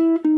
thank you